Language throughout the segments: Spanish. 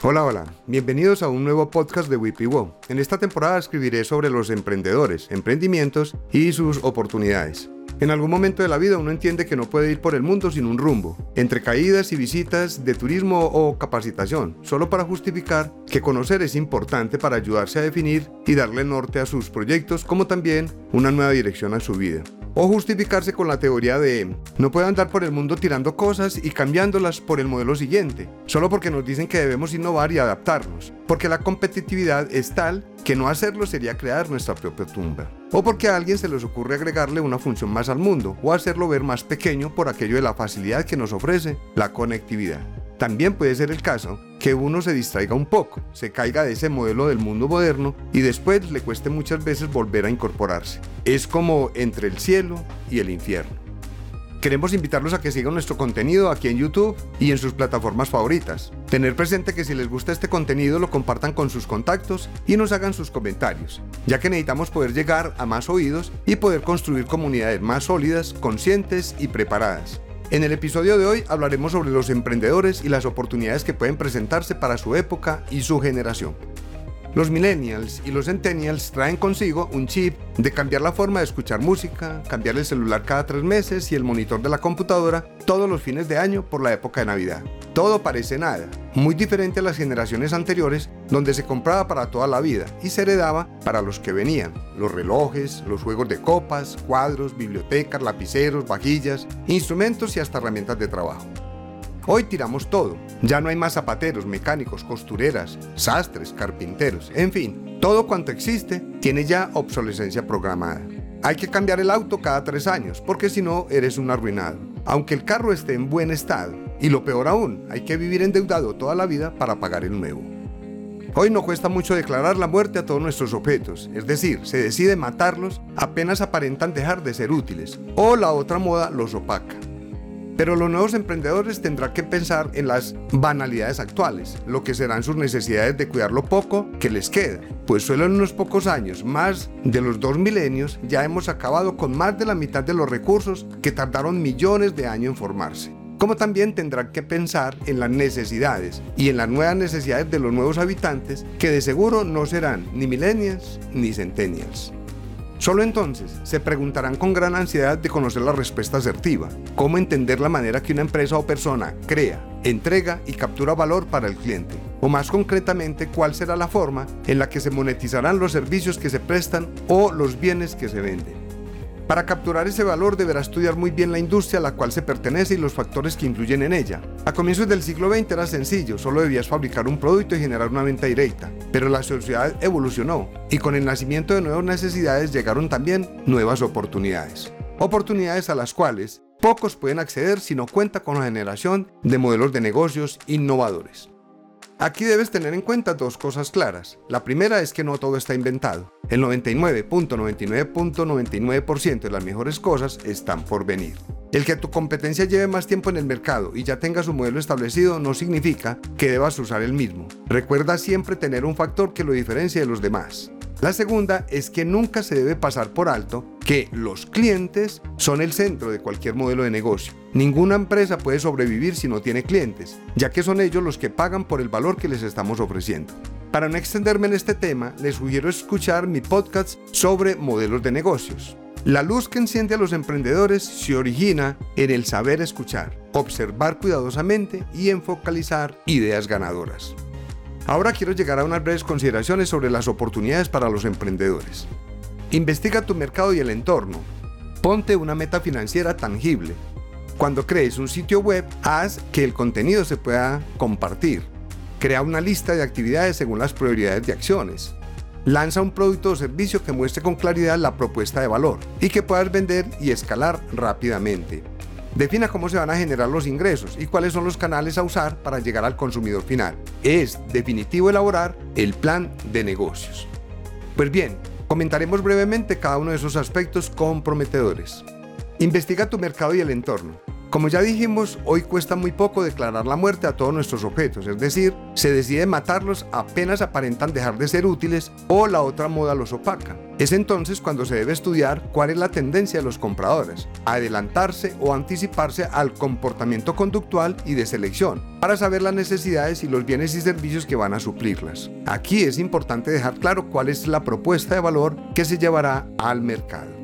Hola, hola, bienvenidos a un nuevo podcast de WIPIWO. En esta temporada escribiré sobre los emprendedores, emprendimientos y sus oportunidades. En algún momento de la vida uno entiende que no puede ir por el mundo sin un rumbo, entre caídas y visitas de turismo o capacitación, solo para justificar que conocer es importante para ayudarse a definir y darle norte a sus proyectos, como también una nueva dirección a su vida. O justificarse con la teoría de no puedo andar por el mundo tirando cosas y cambiándolas por el modelo siguiente, solo porque nos dicen que debemos innovar y adaptarnos, porque la competitividad es tal que no hacerlo sería crear nuestra propia tumba, o porque a alguien se les ocurre agregarle una función más al mundo o hacerlo ver más pequeño por aquello de la facilidad que nos ofrece la conectividad. También puede ser el caso que uno se distraiga un poco, se caiga de ese modelo del mundo moderno y después le cueste muchas veces volver a incorporarse. Es como entre el cielo y el infierno. Queremos invitarlos a que sigan nuestro contenido aquí en YouTube y en sus plataformas favoritas. Tener presente que si les gusta este contenido lo compartan con sus contactos y nos hagan sus comentarios, ya que necesitamos poder llegar a más oídos y poder construir comunidades más sólidas, conscientes y preparadas. En el episodio de hoy hablaremos sobre los emprendedores y las oportunidades que pueden presentarse para su época y su generación. Los millennials y los centennials traen consigo un chip de cambiar la forma de escuchar música, cambiar el celular cada tres meses y el monitor de la computadora todos los fines de año por la época de Navidad. Todo parece nada, muy diferente a las generaciones anteriores donde se compraba para toda la vida y se heredaba para los que venían. Los relojes, los juegos de copas, cuadros, bibliotecas, lapiceros, vajillas, instrumentos y hasta herramientas de trabajo. Hoy tiramos todo. Ya no hay más zapateros, mecánicos, costureras, sastres, carpinteros, en fin, todo cuanto existe tiene ya obsolescencia programada. Hay que cambiar el auto cada tres años, porque si no eres un arruinado. Aunque el carro esté en buen estado, y lo peor aún, hay que vivir endeudado toda la vida para pagar el nuevo. Hoy no cuesta mucho declarar la muerte a todos nuestros objetos, es decir, se decide matarlos apenas aparentan dejar de ser útiles, o la otra moda los opaca. Pero los nuevos emprendedores tendrán que pensar en las banalidades actuales, lo que serán sus necesidades de cuidar lo poco que les queda, pues solo en unos pocos años, más de los dos milenios, ya hemos acabado con más de la mitad de los recursos que tardaron millones de años en formarse como también tendrán que pensar en las necesidades y en las nuevas necesidades de los nuevos habitantes que de seguro no serán ni millennials ni centennials. Solo entonces se preguntarán con gran ansiedad de conocer la respuesta asertiva, cómo entender la manera que una empresa o persona crea, entrega y captura valor para el cliente, o más concretamente cuál será la forma en la que se monetizarán los servicios que se prestan o los bienes que se venden. Para capturar ese valor deberá estudiar muy bien la industria a la cual se pertenece y los factores que influyen en ella. A comienzos del siglo XX era sencillo, solo debías fabricar un producto y generar una venta directa. Pero la sociedad evolucionó y con el nacimiento de nuevas necesidades llegaron también nuevas oportunidades. Oportunidades a las cuales pocos pueden acceder si no cuenta con la generación de modelos de negocios innovadores. Aquí debes tener en cuenta dos cosas claras. La primera es que no todo está inventado. El 99.99.99% de las mejores cosas están por venir. El que tu competencia lleve más tiempo en el mercado y ya tenga su modelo establecido no significa que debas usar el mismo. Recuerda siempre tener un factor que lo diferencie de los demás. La segunda es que nunca se debe pasar por alto que los clientes son el centro de cualquier modelo de negocio. Ninguna empresa puede sobrevivir si no tiene clientes, ya que son ellos los que pagan por el valor que les estamos ofreciendo. Para no extenderme en este tema, les sugiero escuchar mi podcast sobre modelos de negocios. La luz que enciende a los emprendedores se origina en el saber escuchar, observar cuidadosamente y en focalizar ideas ganadoras. Ahora quiero llegar a unas breves consideraciones sobre las oportunidades para los emprendedores. Investiga tu mercado y el entorno. Ponte una meta financiera tangible. Cuando crees un sitio web, haz que el contenido se pueda compartir. Crea una lista de actividades según las prioridades de acciones. Lanza un producto o servicio que muestre con claridad la propuesta de valor y que puedas vender y escalar rápidamente. Defina cómo se van a generar los ingresos y cuáles son los canales a usar para llegar al consumidor final. Es definitivo elaborar el plan de negocios. Pues bien, comentaremos brevemente cada uno de esos aspectos comprometedores. Investiga tu mercado y el entorno. Como ya dijimos, hoy cuesta muy poco declarar la muerte a todos nuestros objetos, es decir, se decide matarlos apenas aparentan dejar de ser útiles o la otra moda los opaca. Es entonces cuando se debe estudiar cuál es la tendencia de los compradores, adelantarse o anticiparse al comportamiento conductual y de selección, para saber las necesidades y los bienes y servicios que van a suplirlas. Aquí es importante dejar claro cuál es la propuesta de valor que se llevará al mercado.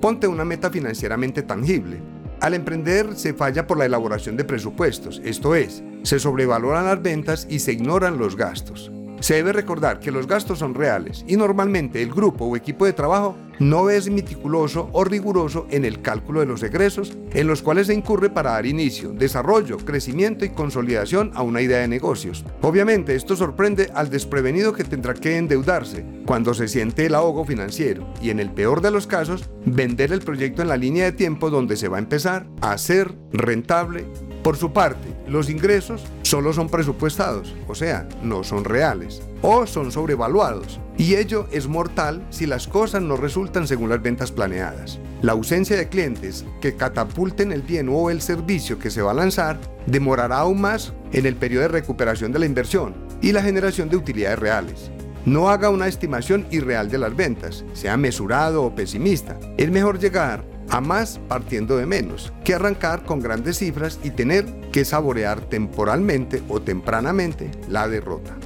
Ponte una meta financieramente tangible al emprender se falla por la elaboración de presupuestos, esto es, se sobrevaloran las ventas y se ignoran los gastos. Se debe recordar que los gastos son reales y normalmente el grupo o equipo de trabajo no es meticuloso o riguroso en el cálculo de los egresos en los cuales se incurre para dar inicio, desarrollo, crecimiento y consolidación a una idea de negocios. Obviamente esto sorprende al desprevenido que tendrá que endeudarse cuando se siente el ahogo financiero y en el peor de los casos vender el proyecto en la línea de tiempo donde se va a empezar a ser rentable por su parte, los ingresos solo son presupuestados, o sea, no son reales, o son sobrevaluados, y ello es mortal si las cosas no resultan según las ventas planeadas. La ausencia de clientes que catapulten el bien o el servicio que se va a lanzar demorará aún más en el periodo de recuperación de la inversión y la generación de utilidades reales. No haga una estimación irreal de las ventas, sea mesurado o pesimista. Es mejor llegar a más partiendo de menos que arrancar con grandes cifras y tener que saborear temporalmente o tempranamente la derrota.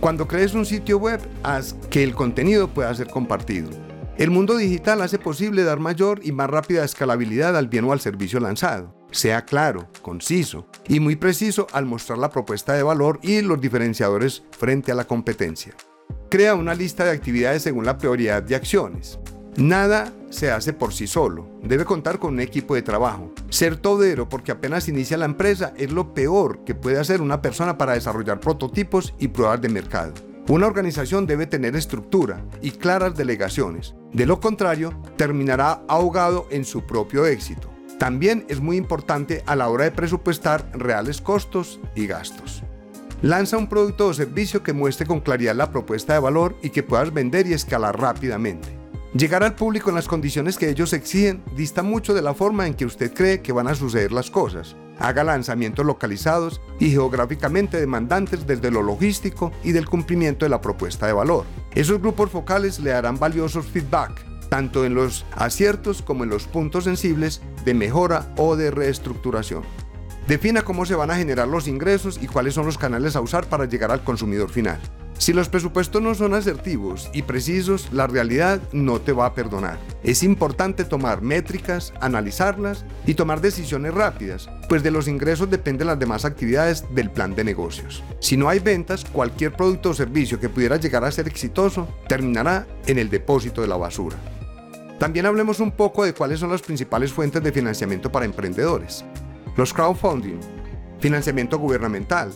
Cuando crees un sitio web, haz que el contenido pueda ser compartido. El mundo digital hace posible dar mayor y más rápida escalabilidad al bien o al servicio lanzado. Sea claro, conciso y muy preciso al mostrar la propuesta de valor y los diferenciadores frente a la competencia. Crea una lista de actividades según la prioridad de acciones. Nada se hace por sí solo, debe contar con un equipo de trabajo. Ser todero porque apenas inicia la empresa es lo peor que puede hacer una persona para desarrollar prototipos y pruebas de mercado. Una organización debe tener estructura y claras delegaciones, de lo contrario terminará ahogado en su propio éxito. También es muy importante a la hora de presupuestar reales costos y gastos. Lanza un producto o servicio que muestre con claridad la propuesta de valor y que puedas vender y escalar rápidamente. Llegar al público en las condiciones que ellos exigen dista mucho de la forma en que usted cree que van a suceder las cosas. Haga lanzamientos localizados y geográficamente demandantes desde lo logístico y del cumplimiento de la propuesta de valor. Esos grupos focales le darán valiosos feedback, tanto en los aciertos como en los puntos sensibles de mejora o de reestructuración. Defina cómo se van a generar los ingresos y cuáles son los canales a usar para llegar al consumidor final. Si los presupuestos no son asertivos y precisos, la realidad no te va a perdonar. Es importante tomar métricas, analizarlas y tomar decisiones rápidas, pues de los ingresos dependen las demás actividades del plan de negocios. Si no hay ventas, cualquier producto o servicio que pudiera llegar a ser exitoso terminará en el depósito de la basura. También hablemos un poco de cuáles son las principales fuentes de financiamiento para emprendedores. Los crowdfunding, financiamiento gubernamental,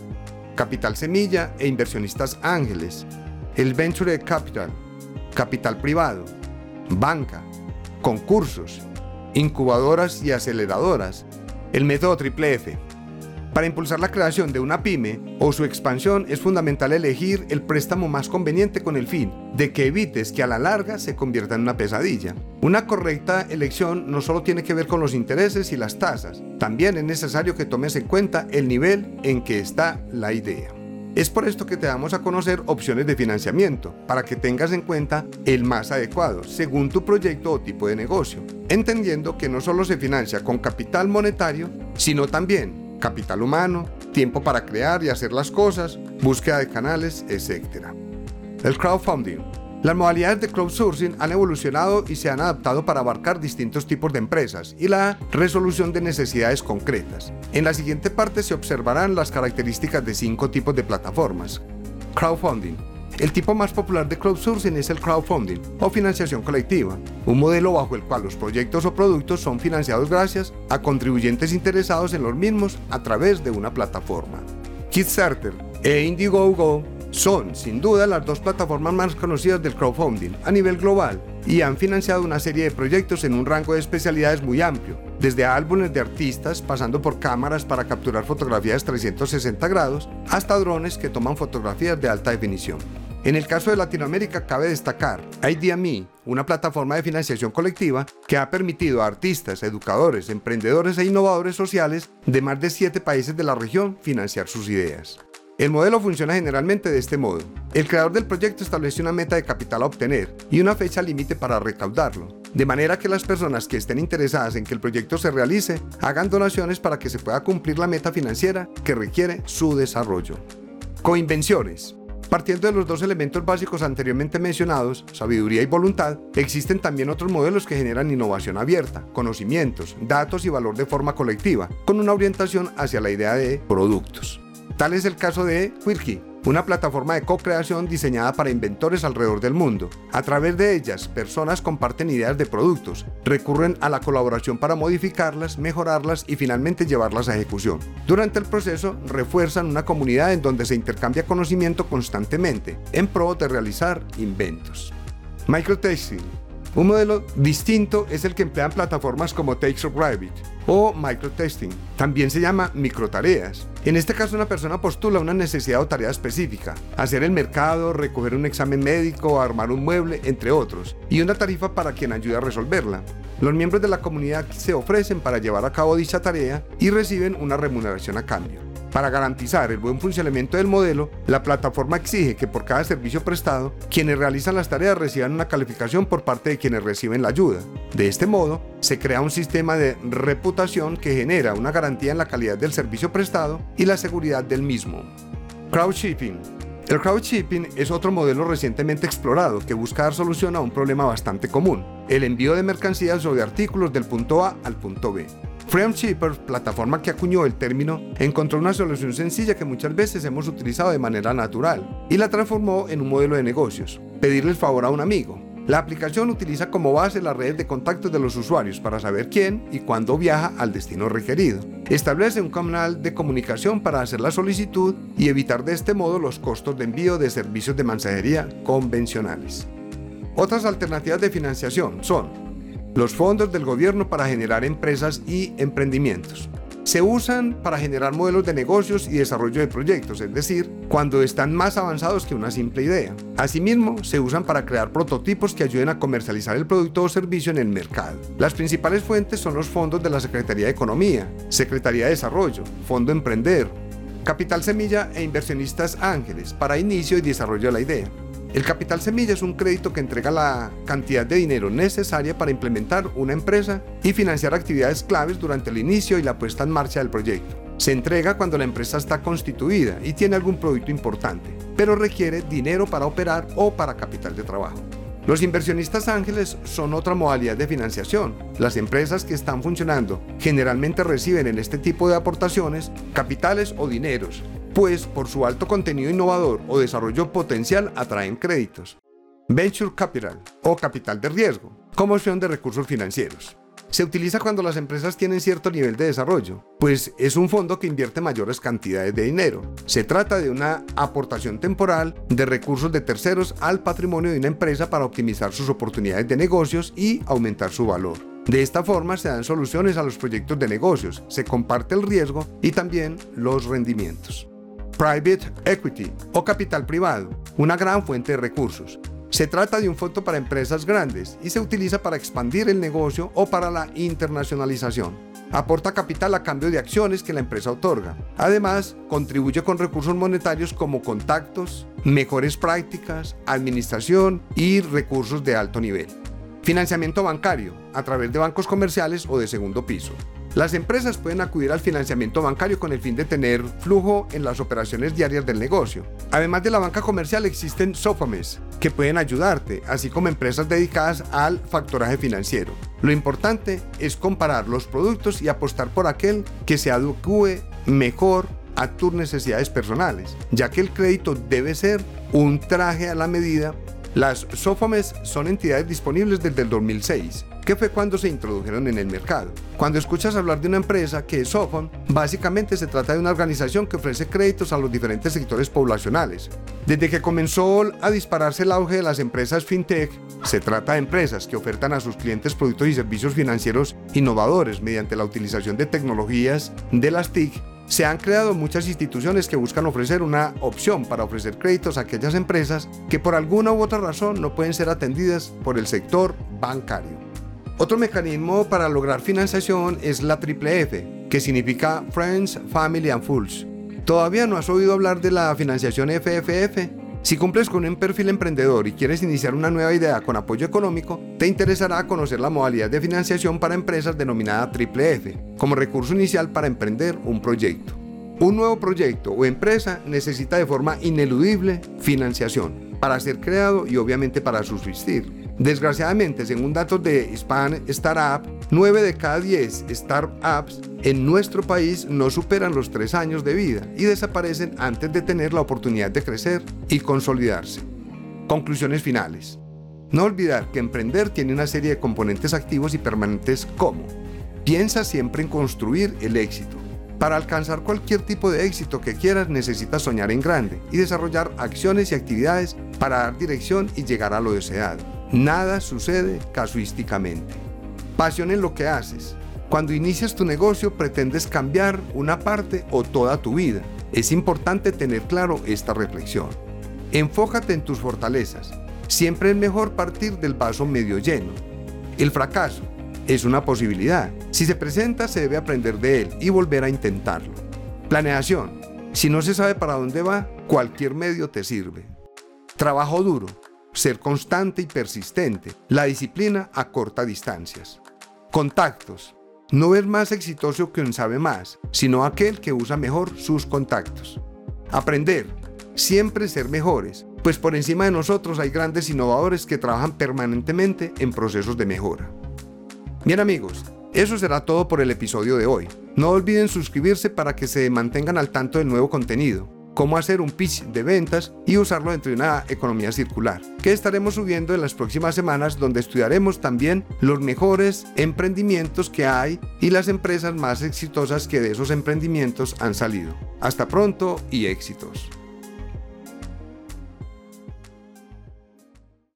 capital semilla e inversionistas ángeles, el venture capital, capital privado, banca, concursos, incubadoras y aceleradoras, el método triple F, para impulsar la creación de una pyme o su expansión es fundamental elegir el préstamo más conveniente con el fin de que evites que a la larga se convierta en una pesadilla. Una correcta elección no solo tiene que ver con los intereses y las tasas, también es necesario que tomes en cuenta el nivel en que está la idea. Es por esto que te damos a conocer opciones de financiamiento, para que tengas en cuenta el más adecuado, según tu proyecto o tipo de negocio, entendiendo que no solo se financia con capital monetario, sino también capital humano, tiempo para crear y hacer las cosas, búsqueda de canales, etc. El crowdfunding. Las modalidades de crowdsourcing han evolucionado y se han adaptado para abarcar distintos tipos de empresas y la resolución de necesidades concretas. En la siguiente parte se observarán las características de cinco tipos de plataformas. Crowdfunding el tipo más popular de crowdsourcing es el crowdfunding o financiación colectiva, un modelo bajo el cual los proyectos o productos son financiados gracias a contribuyentes interesados en los mismos a través de una plataforma. Kickstarter e Indiegogo son, sin duda, las dos plataformas más conocidas del crowdfunding a nivel global y han financiado una serie de proyectos en un rango de especialidades muy amplio, desde álbumes de artistas, pasando por cámaras para capturar fotografías 360 grados, hasta drones que toman fotografías de alta definición. En el caso de Latinoamérica cabe destacar IDME, una plataforma de financiación colectiva que ha permitido a artistas, educadores, emprendedores e innovadores sociales de más de siete países de la región financiar sus ideas. El modelo funciona generalmente de este modo. El creador del proyecto establece una meta de capital a obtener y una fecha límite para recaudarlo, de manera que las personas que estén interesadas en que el proyecto se realice hagan donaciones para que se pueda cumplir la meta financiera que requiere su desarrollo. Coinvenciones. Partiendo de los dos elementos básicos anteriormente mencionados, sabiduría y voluntad, existen también otros modelos que generan innovación abierta, conocimientos, datos y valor de forma colectiva, con una orientación hacia la idea de productos. Tal es el caso de Quirky, una plataforma de co-creación diseñada para inventores alrededor del mundo. A través de ellas, personas comparten ideas de productos, recurren a la colaboración para modificarlas, mejorarlas y finalmente llevarlas a ejecución. Durante el proceso, refuerzan una comunidad en donde se intercambia conocimiento constantemente, en pro de realizar inventos. Microtesting un modelo distinto es el que emplean plataformas como Rabbit o microtesting. También se llama microtareas. En este caso una persona postula una necesidad o tarea específica, hacer el mercado, recoger un examen médico, armar un mueble, entre otros, y una tarifa para quien ayude a resolverla. Los miembros de la comunidad se ofrecen para llevar a cabo dicha tarea y reciben una remuneración a cambio. Para garantizar el buen funcionamiento del modelo, la plataforma exige que por cada servicio prestado, quienes realizan las tareas reciban una calificación por parte de quienes reciben la ayuda. De este modo, se crea un sistema de reputación que genera una garantía en la calidad del servicio prestado y la seguridad del mismo. Crowdshipping el crowdshipping es otro modelo recientemente explorado que busca dar solución a un problema bastante común, el envío de mercancías o de artículos del punto A al punto B. Freedom Shippers, plataforma que acuñó el término, encontró una solución sencilla que muchas veces hemos utilizado de manera natural y la transformó en un modelo de negocios, pedirle favor a un amigo. La aplicación utiliza como base las redes de contactos de los usuarios para saber quién y cuándo viaja al destino requerido. Establece un canal de comunicación para hacer la solicitud y evitar de este modo los costos de envío de servicios de mensajería convencionales. Otras alternativas de financiación son los fondos del gobierno para generar empresas y emprendimientos. Se usan para generar modelos de negocios y desarrollo de proyectos, es decir, cuando están más avanzados que una simple idea. Asimismo, se usan para crear prototipos que ayuden a comercializar el producto o servicio en el mercado. Las principales fuentes son los fondos de la Secretaría de Economía, Secretaría de Desarrollo, Fondo Emprender, Capital Semilla e Inversionistas Ángeles para inicio y desarrollo de la idea. El capital semilla es un crédito que entrega la cantidad de dinero necesaria para implementar una empresa y financiar actividades claves durante el inicio y la puesta en marcha del proyecto. Se entrega cuando la empresa está constituida y tiene algún producto importante, pero requiere dinero para operar o para capital de trabajo. Los inversionistas ángeles son otra modalidad de financiación. Las empresas que están funcionando generalmente reciben en este tipo de aportaciones capitales o dineros pues por su alto contenido innovador o desarrollo potencial atraen créditos. Venture Capital o capital de riesgo, como opción de recursos financieros. Se utiliza cuando las empresas tienen cierto nivel de desarrollo, pues es un fondo que invierte mayores cantidades de dinero. Se trata de una aportación temporal de recursos de terceros al patrimonio de una empresa para optimizar sus oportunidades de negocios y aumentar su valor. De esta forma se dan soluciones a los proyectos de negocios, se comparte el riesgo y también los rendimientos. Private Equity o capital privado, una gran fuente de recursos. Se trata de un fondo para empresas grandes y se utiliza para expandir el negocio o para la internacionalización. Aporta capital a cambio de acciones que la empresa otorga. Además, contribuye con recursos monetarios como contactos, mejores prácticas, administración y recursos de alto nivel. Financiamiento bancario, a través de bancos comerciales o de segundo piso. Las empresas pueden acudir al financiamiento bancario con el fin de tener flujo en las operaciones diarias del negocio. Además de la banca comercial existen SOFAMES que pueden ayudarte, así como empresas dedicadas al factoraje financiero. Lo importante es comparar los productos y apostar por aquel que se adecue mejor a tus necesidades personales, ya que el crédito debe ser un traje a la medida. Las SOFAMES son entidades disponibles desde el 2006 que fue cuando se introdujeron en el mercado. Cuando escuchas hablar de una empresa que es Sofon, básicamente se trata de una organización que ofrece créditos a los diferentes sectores poblacionales. Desde que comenzó a dispararse el auge de las empresas fintech, se trata de empresas que ofertan a sus clientes productos y servicios financieros innovadores mediante la utilización de tecnologías de las TIC se han creado muchas instituciones que buscan ofrecer una opción para ofrecer créditos a aquellas empresas que por alguna u otra razón no pueden ser atendidas por el sector bancario. Otro mecanismo para lograr financiación es la triple F, que significa Friends, Family and Fools. ¿Todavía no has oído hablar de la financiación FFF? Si cumples con un perfil emprendedor y quieres iniciar una nueva idea con apoyo económico, te interesará conocer la modalidad de financiación para empresas denominada Triple F, como recurso inicial para emprender un proyecto. Un nuevo proyecto o empresa necesita de forma ineludible financiación para ser creado y obviamente para subsistir. Desgraciadamente, según datos de Span Startup, 9 de cada 10 startups en nuestro país no superan los 3 años de vida y desaparecen antes de tener la oportunidad de crecer y consolidarse. Conclusiones finales. No olvidar que emprender tiene una serie de componentes activos y permanentes como piensa siempre en construir el éxito. Para alcanzar cualquier tipo de éxito que quieras necesitas soñar en grande y desarrollar acciones y actividades para dar dirección y llegar a lo deseado. Nada sucede casuísticamente. Pasión en lo que haces. Cuando inicias tu negocio pretendes cambiar una parte o toda tu vida. Es importante tener claro esta reflexión. Enfócate en tus fortalezas. Siempre es mejor partir del vaso medio lleno. El fracaso es una posibilidad. Si se presenta se debe aprender de él y volver a intentarlo. Planeación. Si no se sabe para dónde va, cualquier medio te sirve. Trabajo duro ser constante y persistente, la disciplina a corta distancias. Contactos. No es más exitoso que un sabe más, sino aquel que usa mejor sus contactos. Aprender. Siempre ser mejores, pues por encima de nosotros hay grandes innovadores que trabajan permanentemente en procesos de mejora. Bien amigos, eso será todo por el episodio de hoy. No olviden suscribirse para que se mantengan al tanto del nuevo contenido cómo hacer un pitch de ventas y usarlo dentro de una economía circular, que estaremos subiendo en las próximas semanas donde estudiaremos también los mejores emprendimientos que hay y las empresas más exitosas que de esos emprendimientos han salido. Hasta pronto y éxitos.